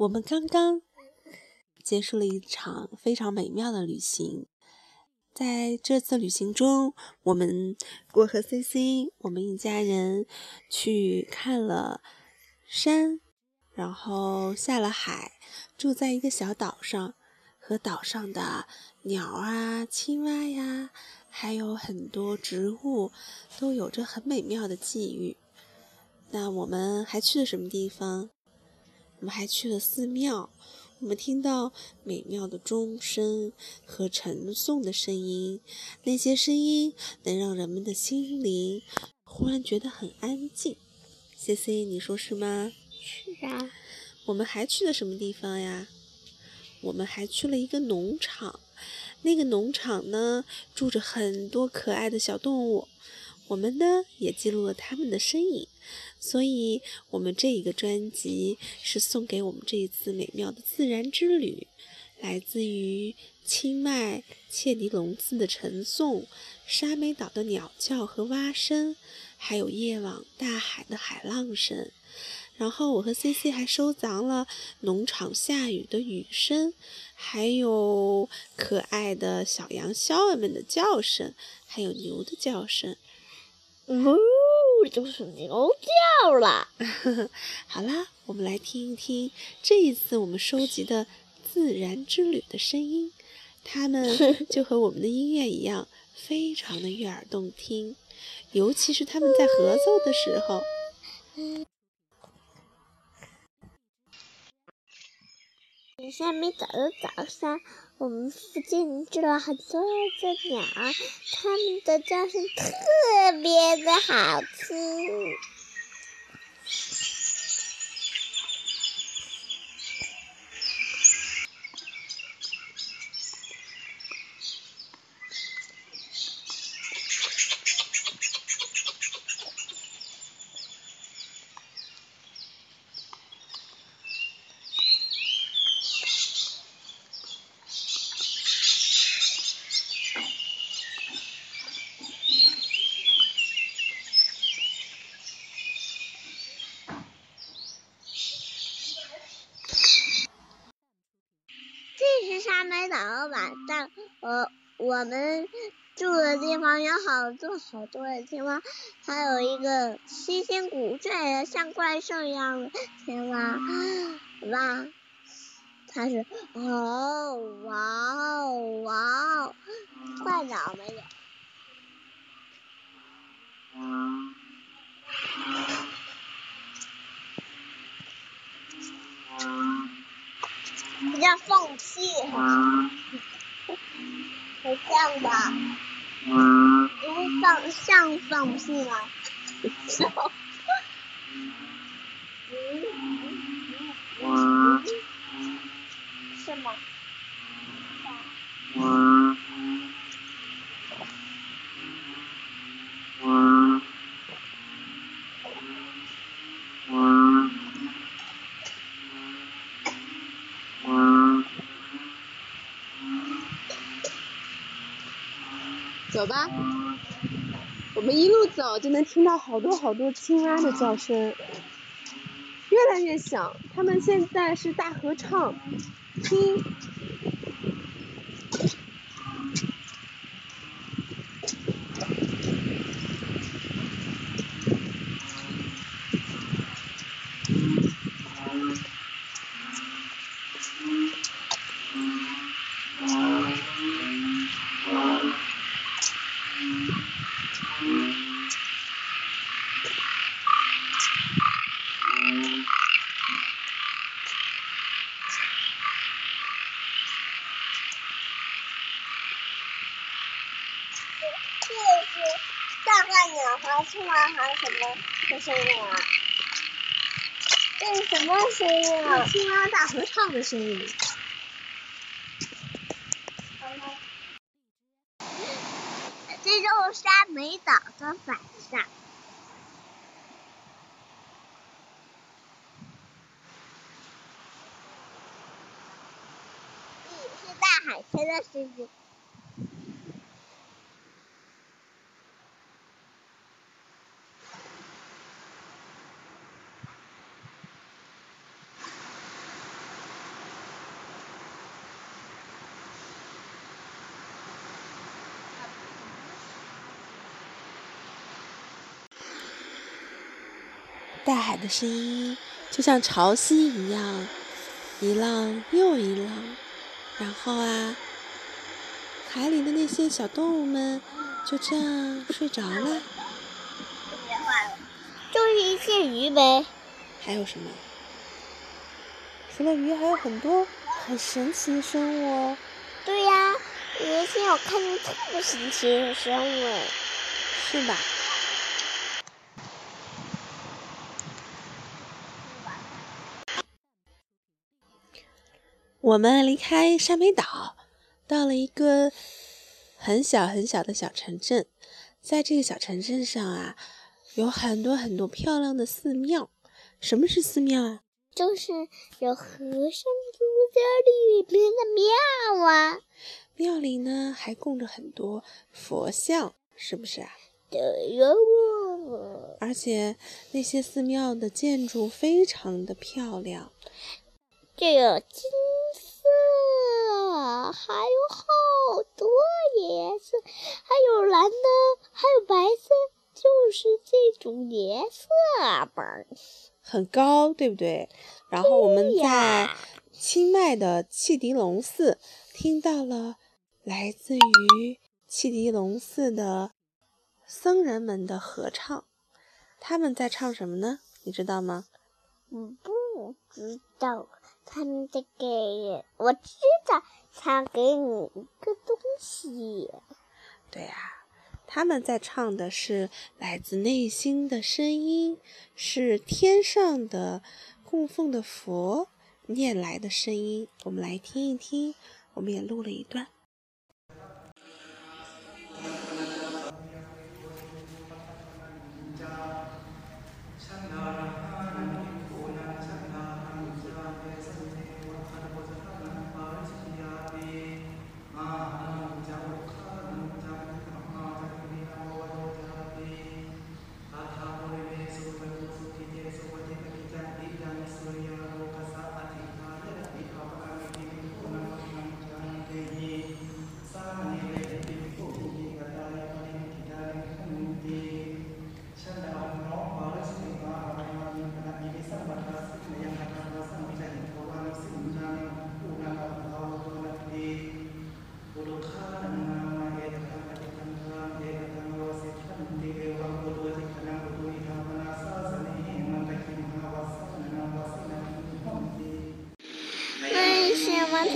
我们刚刚结束了一场非常美妙的旅行。在这次旅行中，我们我和 C C，我们一家人去看了山，然后下了海，住在一个小岛上，和岛上的鸟啊、青蛙呀，还有很多植物，都有着很美妙的际遇。那我们还去了什么地方？我们还去了寺庙，我们听到美妙的钟声和晨诵的声音，那些声音能让人们的心灵忽然觉得很安静。C C，你说是吗？是啊。我们还去了什么地方呀？我们还去了一个农场，那个农场呢，住着很多可爱的小动物，我们呢也记录了它们的身影。所以，我们这一个专辑是送给我们这一次美妙的自然之旅，来自于清迈切尼龙寺的晨诵、沙美岛的鸟叫和蛙声，还有夜晚大海的海浪声。然后，我和 C C 还收藏了农场下雨的雨声，还有可爱的小羊肖儿们的叫声，还有牛的叫声。呜。就是牛叫了。好啦，我们来听一听这一次我们收集的自然之旅的声音，它们就和我们的音乐一样，非常的悦耳动听，尤其是他们在合奏的时候。还没早的早上，我们附近住了很多的鸟，它们的叫声特别的好听。沙美岛晚上，我我们住的地方有好多好多的青蛙，还有一个星星古怪的像怪兽一样的青蛙，哇，它是哦哇哦哇哦，怪鸟没有。叫放屁，很像吧？不会放像放屁吗？走吧，我们一路走就能听到好多好多青蛙的叫声，越来越响。他们现在是大合唱，听。还青蛙还有什么的声音啊？这是什么声音啊？青蛙大合唱的声音。这就是沙美岛的晚上，这是大海天的声音。大海的声音就像潮汐一样，一浪又一浪。然后啊，海里的那些小动物们就这样睡着了。别坏了，就是一些鱼呗。还有什么？除了鱼，还有很多很神奇的生物哦。对呀，有一些我看见特别神奇的生物，是吧？我们离开沙美岛，到了一个很小很小的小城镇。在这个小城镇上啊，有很多很多漂亮的寺庙。什么是寺庙啊？就是有和尚住在里面的庙啊。庙里呢，还供着很多佛像，是不是啊？对呀。而且那些寺庙的建筑非常的漂亮，就有金色，还有好多颜色，还有蓝的，还有白色，就是这种颜色吧。很高，对不对？然后我们在清迈的汽笛龙寺听到了来自于汽笛龙寺的僧人们的合唱，他们在唱什么呢？你知道吗？我不知道，他们在给我知道，他给你一个东西。对呀。他们在唱的是来自内心的声音，是天上的供奉的佛念来的声音。我们来听一听，我们也录了一段。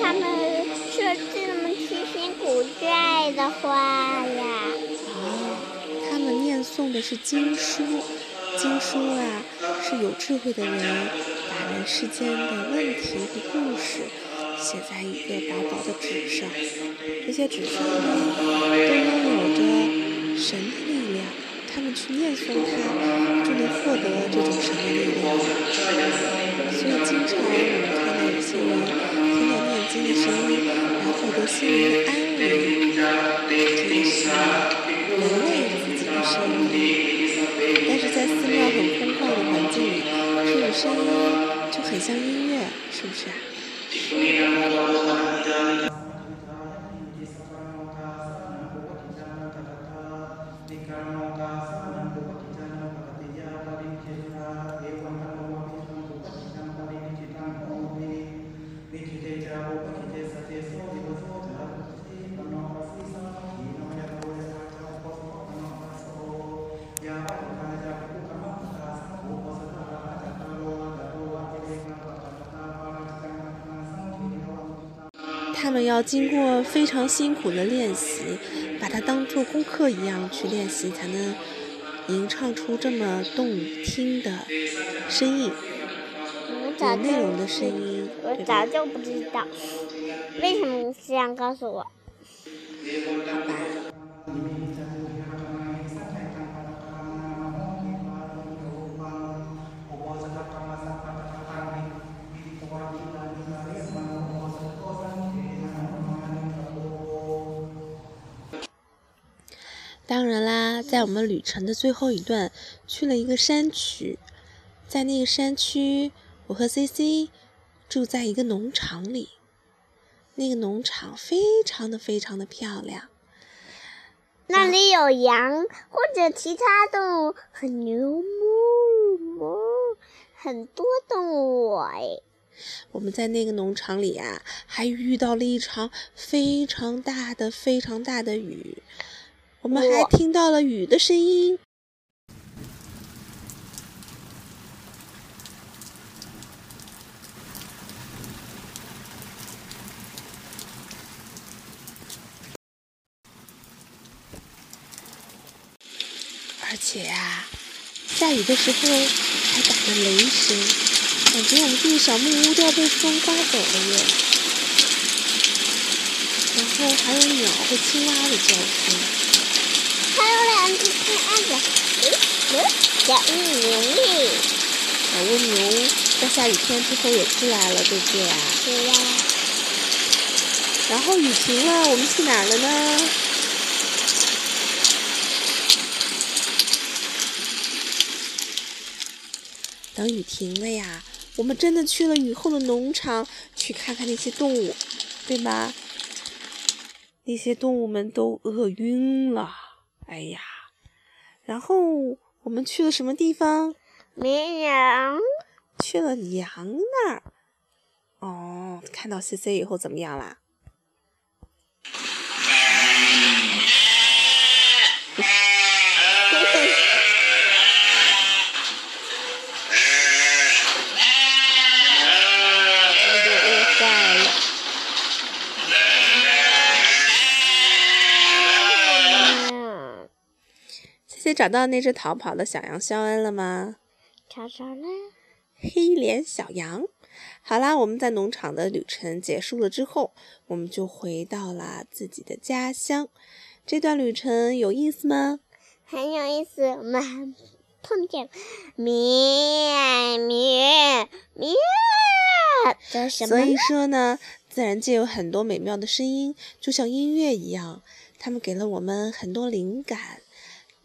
他们说这么奇形古怪的话呀？哦，他们念诵的是经书，经书啊，是有智慧的人把人世间的问题和故事写在一个薄薄的纸上，这些纸上呢，都拥有着神的力量，他们去念诵它，就能获得这种神的力量。声音就很像音乐，是不是啊？要经过非常辛苦的练习，把它当做功课一样去练习，才能吟唱出这么动听的声音，有内容的声音。我早就不知道，为什么这样告诉我？好吧。当然啦，在我们旅程的最后一段，去了一个山区，在那个山区，我和 C C 住在一个农场里，那个农场非常的非常的漂亮，那里有羊或者其他动物很牛。很多动物哎。我们在那个农场里啊，还遇到了一场非常大的、非常大的雨，我们还听到了雨的声音。而且呀，下雨的时候还打着雷声，感觉我们这个小木屋都要被风刮走了耶。然后还有鸟和青蛙的叫声，小蜗牛！小蜗牛在下雨天之后也出来了，对不对啊？对呀。然后雨停了，我们去哪儿了呢？等雨停了呀，我们真的去了雨后的农场，去看看那些动物，对吧？那些动物们都饿晕了，哎呀！然后我们去了什么地方？绵羊。去了羊那儿。哦，看到 C C 以后怎么样啦？找到那只逃跑的小羊肖恩了吗？找着了。黑脸小羊。好啦，我们在农场的旅程结束了之后，我们就回到了自己的家乡。这段旅程有意思吗？很有意思。我们还碰见咩咩咩这什么？所以说呢，自然界有很多美妙的声音，就像音乐一样，它们给了我们很多灵感。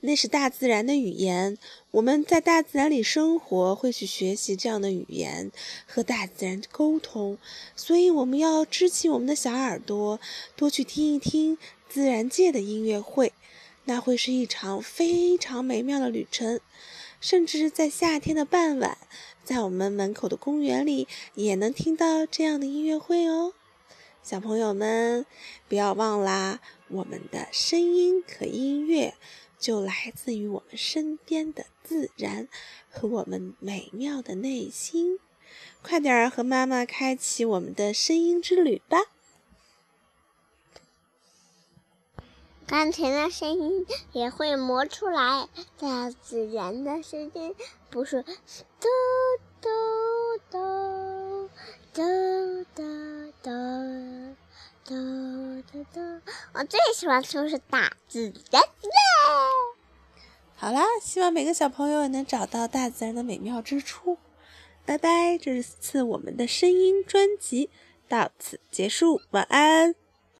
那是大自然的语言，我们在大自然里生活，会去学习这样的语言，和大自然沟通。所以我们要支起我们的小耳朵，多去听一听自然界的音乐会，那会是一场非常美妙的旅程。甚至在夏天的傍晚，在我们门口的公园里，也能听到这样的音乐会哦。小朋友们，不要忘啦，我们的声音和音乐。就来自于我们身边的自然和我们美妙的内心，快点儿和妈妈开启我们的声音之旅吧！钢琴的声音也会磨出来，大自然的声音不是嘟嘟嘟嘟嘟嘟。嘟嘟嘟！我最喜欢就是大自然好啦，希望每个小朋友也能找到大自然的美妙之处。拜拜！这次我们的声音专辑到此结束，晚安。